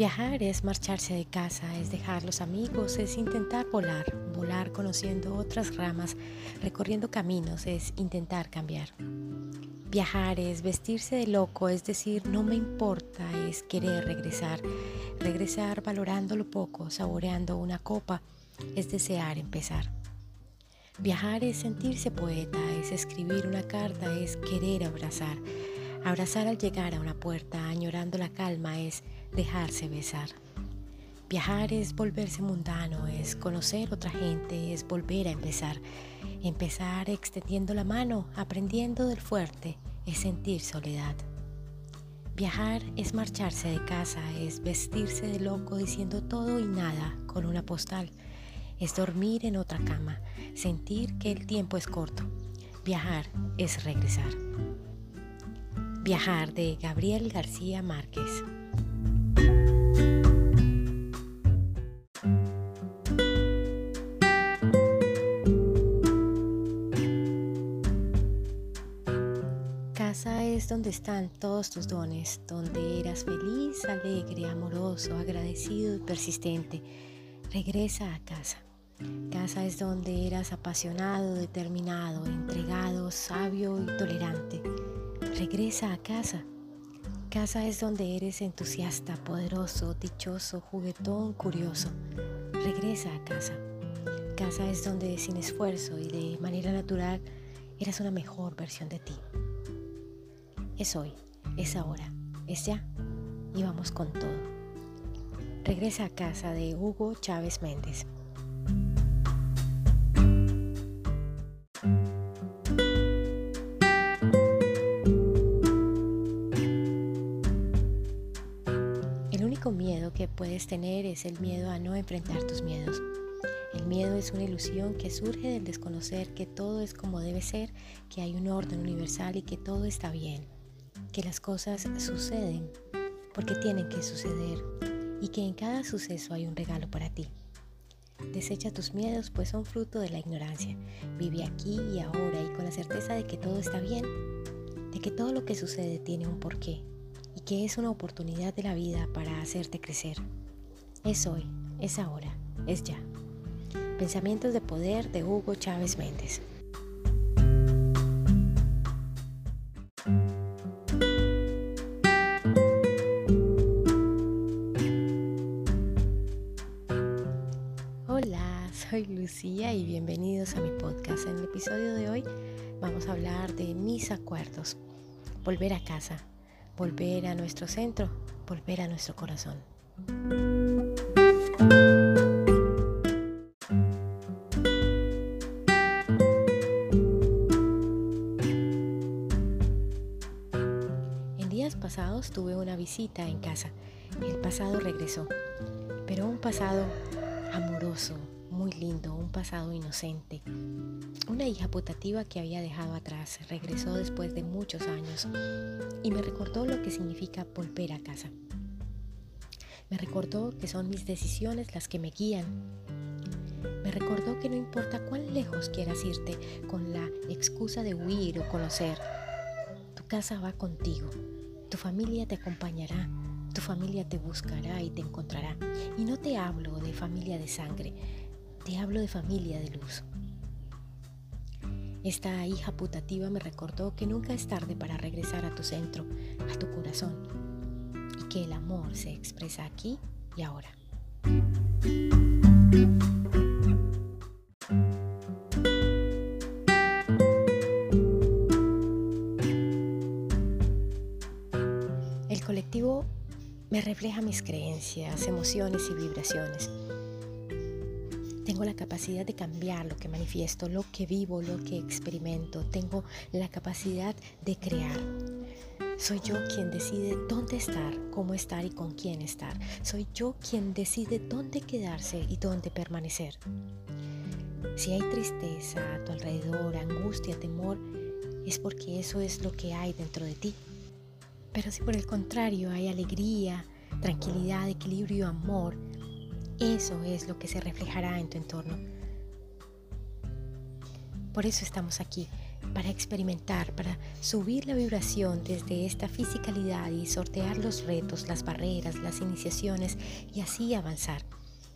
Viajar es marcharse de casa, es dejar los amigos, es intentar volar, volar conociendo otras ramas, recorriendo caminos, es intentar cambiar. Viajar es vestirse de loco, es decir, no me importa, es querer regresar, regresar valorando lo poco, saboreando una copa, es desear empezar. Viajar es sentirse poeta, es escribir una carta, es querer abrazar. Abrazar al llegar a una puerta, añorando la calma, es dejarse besar. Viajar es volverse mundano, es conocer otra gente, es volver a empezar. Empezar extendiendo la mano, aprendiendo del fuerte, es sentir soledad. Viajar es marcharse de casa, es vestirse de loco diciendo todo y nada con una postal. Es dormir en otra cama, sentir que el tiempo es corto. Viajar es regresar. Viajar de Gabriel García Márquez. Donde están todos tus dones, donde eras feliz, alegre, amoroso, agradecido y persistente. Regresa a casa. Casa es donde eras apasionado, determinado, entregado, sabio y tolerante. Regresa a casa. Casa es donde eres entusiasta, poderoso, dichoso, juguetón, curioso. Regresa a casa. Casa es donde sin esfuerzo y de manera natural eras una mejor versión de ti. Es hoy, es ahora, es ya y vamos con todo. Regresa a casa de Hugo Chávez Méndez. El único miedo que puedes tener es el miedo a no enfrentar tus miedos. El miedo es una ilusión que surge del desconocer que todo es como debe ser, que hay un orden universal y que todo está bien que las cosas suceden porque tienen que suceder y que en cada suceso hay un regalo para ti. Desecha tus miedos pues son fruto de la ignorancia. Vive aquí y ahora y con la certeza de que todo está bien, de que todo lo que sucede tiene un porqué y que es una oportunidad de la vida para hacerte crecer. Es hoy, es ahora, es ya. Pensamientos de poder de Hugo Chávez Méndez. Soy Lucía y bienvenidos a mi podcast. En el episodio de hoy vamos a hablar de mis acuerdos. Volver a casa, volver a nuestro centro, volver a nuestro corazón. En días pasados tuve una visita en casa. El pasado regresó, pero un pasado amoroso, muy lindo, un pasado inocente. Una hija putativa que había dejado atrás regresó después de muchos años y me recordó lo que significa volver a casa. Me recordó que son mis decisiones las que me guían. Me recordó que no importa cuán lejos quieras irte con la excusa de huir o conocer, tu casa va contigo, tu familia te acompañará, tu familia te buscará y te encontrará. Y no te hablo de familia de sangre, te hablo de familia de luz. Esta hija putativa me recordó que nunca es tarde para regresar a tu centro, a tu corazón, y que el amor se expresa aquí y ahora. El colectivo me refleja mis creencias, emociones y vibraciones tengo la capacidad de cambiar lo que manifiesto, lo que vivo, lo que experimento. Tengo la capacidad de crear. Soy yo quien decide dónde estar, cómo estar y con quién estar. Soy yo quien decide dónde quedarse y dónde permanecer. Si hay tristeza a tu alrededor, angustia, temor, es porque eso es lo que hay dentro de ti. Pero si por el contrario hay alegría, tranquilidad, equilibrio, amor, eso es lo que se reflejará en tu entorno. Por eso estamos aquí, para experimentar, para subir la vibración desde esta fisicalidad y sortear los retos, las barreras, las iniciaciones y así avanzar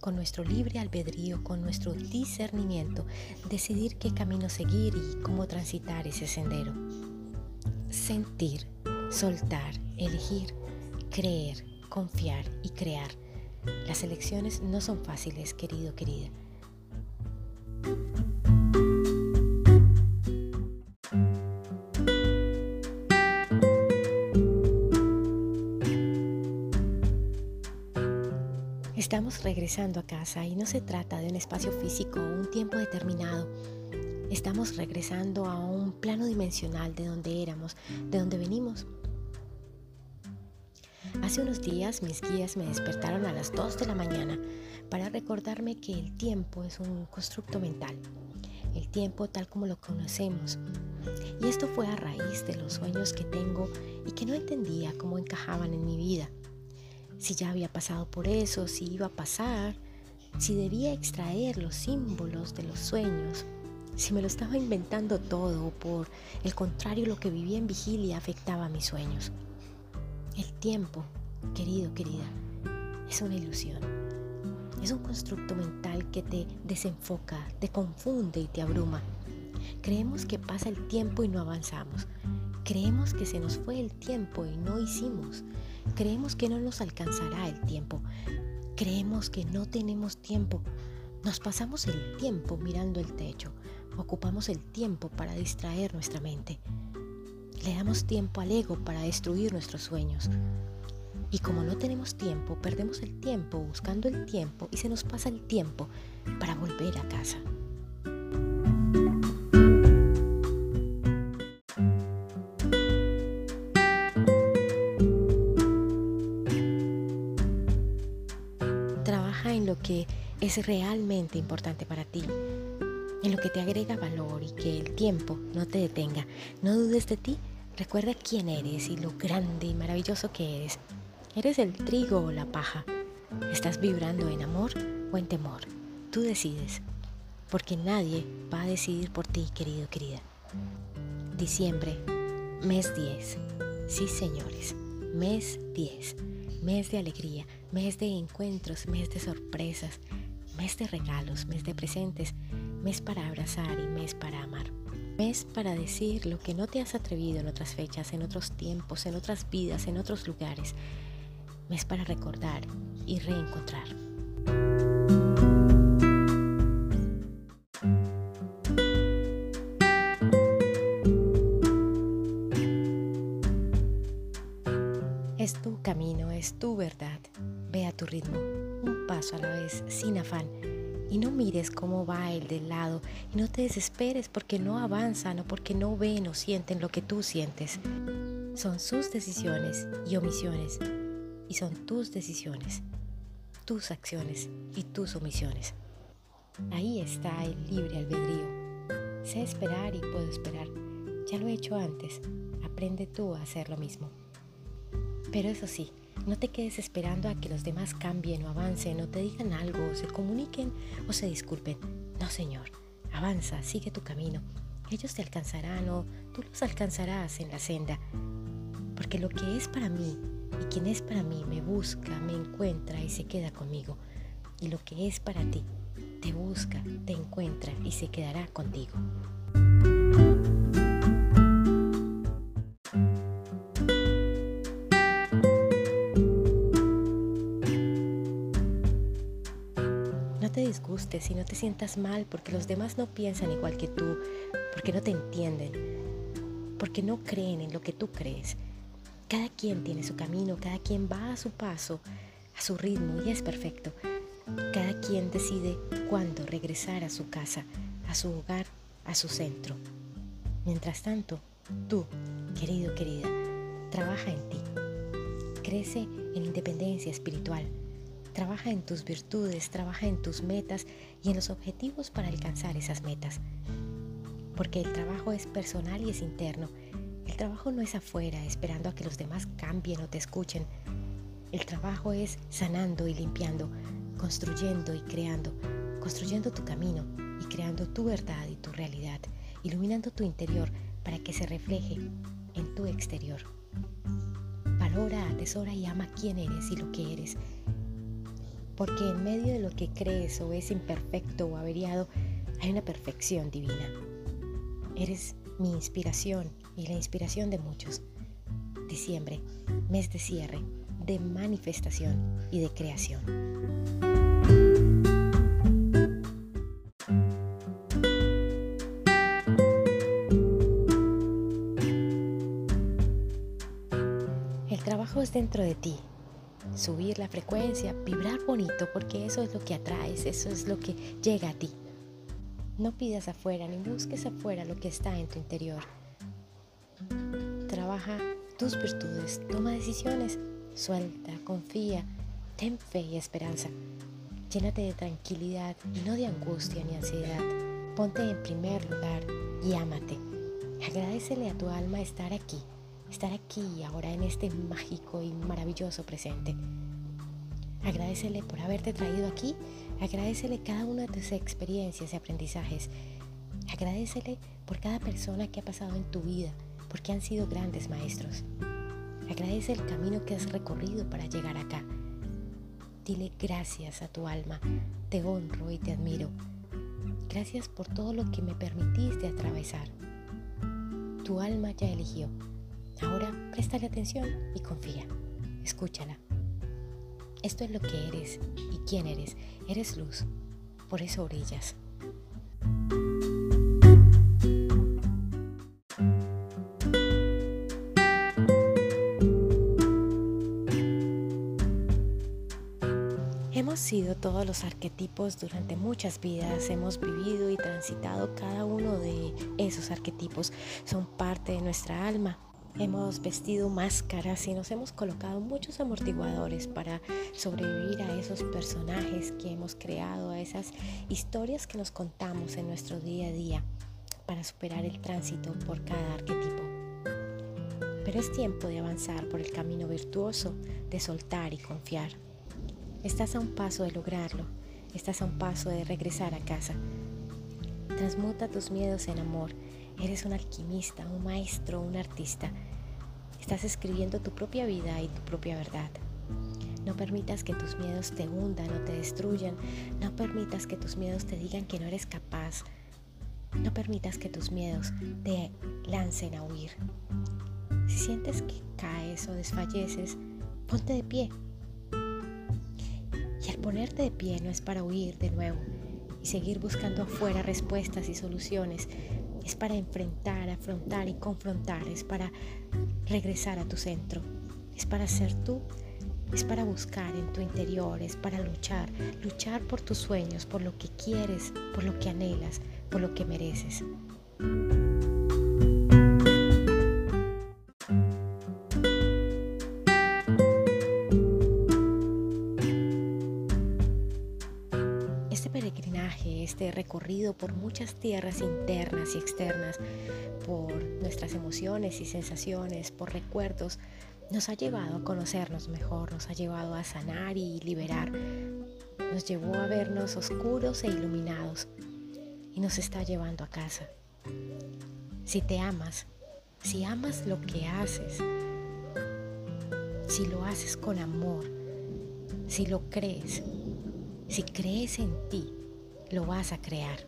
con nuestro libre albedrío, con nuestro discernimiento, decidir qué camino seguir y cómo transitar ese sendero. Sentir, soltar, elegir, creer, confiar y crear. Las elecciones no son fáciles, querido, querida. Estamos regresando a casa y no se trata de un espacio físico o un tiempo determinado. Estamos regresando a un plano dimensional de donde éramos, de donde venimos. Hace unos días mis guías me despertaron a las 2 de la mañana para recordarme que el tiempo es un constructo mental, el tiempo tal como lo conocemos. Y esto fue a raíz de los sueños que tengo y que no entendía cómo encajaban en mi vida si ya había pasado por eso, si iba a pasar, si debía extraer los símbolos de los sueños, si me lo estaba inventando todo o por el contrario lo que vivía en vigilia afectaba a mis sueños. El tiempo, querido, querida, es una ilusión. Es un constructo mental que te desenfoca, te confunde y te abruma. Creemos que pasa el tiempo y no avanzamos. Creemos que se nos fue el tiempo y no hicimos. Creemos que no nos alcanzará el tiempo. Creemos que no tenemos tiempo. Nos pasamos el tiempo mirando el techo. Ocupamos el tiempo para distraer nuestra mente. Le damos tiempo al ego para destruir nuestros sueños. Y como no tenemos tiempo, perdemos el tiempo buscando el tiempo y se nos pasa el tiempo para volver a casa. que es realmente importante para ti, en lo que te agrega valor y que el tiempo no te detenga. No dudes de ti, recuerda quién eres y lo grande y maravilloso que eres. ¿Eres el trigo o la paja? ¿Estás vibrando en amor o en temor? Tú decides, porque nadie va a decidir por ti, querido, querida. Diciembre, mes 10. Sí, señores, mes 10 mes de alegría, mes de encuentros, mes de sorpresas, mes de regalos, mes de presentes, mes para abrazar y mes para amar. Mes para decir lo que no te has atrevido en otras fechas, en otros tiempos, en otras vidas, en otros lugares. Mes para recordar y reencontrar. Es tu camino, es tu verdad. Ve a tu ritmo, un paso a la vez, sin afán. Y no mires cómo va el del lado y no te desesperes porque no avanzan o porque no ven o sienten lo que tú sientes. Son sus decisiones y omisiones y son tus decisiones, tus acciones y tus omisiones. Ahí está el libre albedrío. Sé esperar y puedo esperar. Ya lo he hecho antes. Aprende tú a hacer lo mismo. Pero eso sí, no te quedes esperando a que los demás cambien o avancen o te digan algo o se comuniquen o se disculpen. No, Señor, avanza, sigue tu camino. Ellos te alcanzarán o tú los alcanzarás en la senda. Porque lo que es para mí y quien es para mí me busca, me encuentra y se queda conmigo. Y lo que es para ti te busca, te encuentra y se quedará contigo. Disgustes y no te sientas mal porque los demás no piensan igual que tú, porque no te entienden, porque no creen en lo que tú crees. Cada quien tiene su camino, cada quien va a su paso, a su ritmo y es perfecto. Cada quien decide cuándo regresar a su casa, a su hogar, a su centro. Mientras tanto, tú, querido, querida, trabaja en ti. Crece en independencia espiritual Trabaja en tus virtudes, trabaja en tus metas y en los objetivos para alcanzar esas metas. Porque el trabajo es personal y es interno. El trabajo no es afuera esperando a que los demás cambien o te escuchen. El trabajo es sanando y limpiando, construyendo y creando, construyendo tu camino y creando tu verdad y tu realidad iluminando tu interior para que se refleje en tu exterior. Valora, atesora y ama quién eres y lo que eres. Porque en medio de lo que crees o es imperfecto o averiado, hay una perfección divina. Eres mi inspiración y la inspiración de muchos. Diciembre, mes de cierre, de manifestación y de creación. El trabajo es dentro de ti. Subir la frecuencia, vibrar bonito, porque eso es lo que atraes, eso es lo que llega a ti. No pidas afuera ni busques afuera lo que está en tu interior. Trabaja tus virtudes, toma decisiones, suelta, confía, ten fe y esperanza. Llénate de tranquilidad y no de angustia ni ansiedad. Ponte en primer lugar y ámate. Agradecele a tu alma estar aquí, estar aquí ahora en este mágico y maravilloso presente. Agradecele por haberte traído aquí, agradecele cada una de tus experiencias y aprendizajes. Agradecele por cada persona que ha pasado en tu vida, porque han sido grandes maestros. Agradece el camino que has recorrido para llegar acá. Dile gracias a tu alma, te honro y te admiro. Gracias por todo lo que me permitiste atravesar. Tu alma ya eligió. Ahora préstale atención y confía. Escúchala. Esto es lo que eres y quién eres. Eres luz. Por eso brillas. Hemos sido todos los arquetipos durante muchas vidas, hemos vivido y transitado cada uno de esos arquetipos, son parte de nuestra alma. Hemos vestido máscaras y nos hemos colocado muchos amortiguadores para sobrevivir a esos personajes que hemos creado, a esas historias que nos contamos en nuestro día a día, para superar el tránsito por cada arquetipo. Pero es tiempo de avanzar por el camino virtuoso, de soltar y confiar. Estás a un paso de lograrlo, estás a un paso de regresar a casa. Transmuta tus miedos en amor. Eres un alquimista, un maestro, un artista. Estás escribiendo tu propia vida y tu propia verdad. No permitas que tus miedos te hundan o te destruyan. No permitas que tus miedos te digan que no eres capaz. No permitas que tus miedos te lancen a huir. Si sientes que caes o desfalleces, ponte de pie y al ponerte de pie no es para huir de nuevo y seguir buscando afuera respuestas y soluciones. Es para enfrentar, afrontar y confrontar. Es para regresar a tu centro. Es para ser tú. Es para buscar en tu interior. Es para luchar. Luchar por tus sueños, por lo que quieres, por lo que anhelas, por lo que mereces. Este recorrido por muchas tierras internas y externas, por nuestras emociones y sensaciones, por recuerdos, nos ha llevado a conocernos mejor, nos ha llevado a sanar y liberar, nos llevó a vernos oscuros e iluminados y nos está llevando a casa. Si te amas, si amas lo que haces, si lo haces con amor, si lo crees, si crees en ti, lo vas a crear.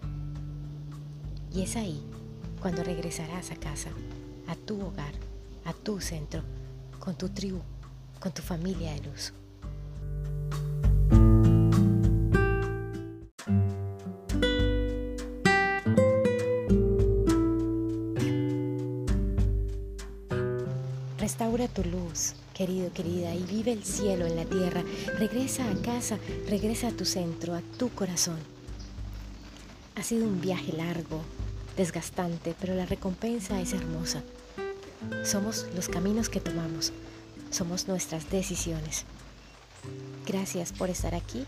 Y es ahí cuando regresarás a casa, a tu hogar, a tu centro, con tu tribu, con tu familia de luz. Restaura tu luz, querido, querida, y vive el cielo en la tierra. Regresa a casa, regresa a tu centro, a tu corazón. Ha sido un viaje largo, desgastante, pero la recompensa es hermosa. Somos los caminos que tomamos, somos nuestras decisiones. Gracias por estar aquí,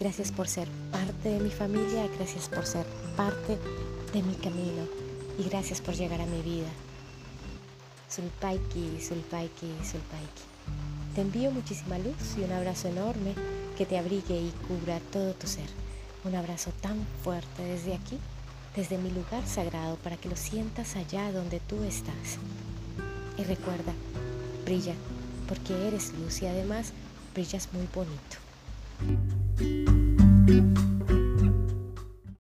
gracias por ser parte de mi familia, gracias por ser parte de mi camino y gracias por llegar a mi vida. Sulpaiki, Sulpaiki, Sulpaiki. Te envío muchísima luz y un abrazo enorme que te abrigue y cubra todo tu ser. Un abrazo tan fuerte desde aquí, desde mi lugar sagrado, para que lo sientas allá donde tú estás. Y recuerda, brilla, porque eres luz y además brillas muy bonito.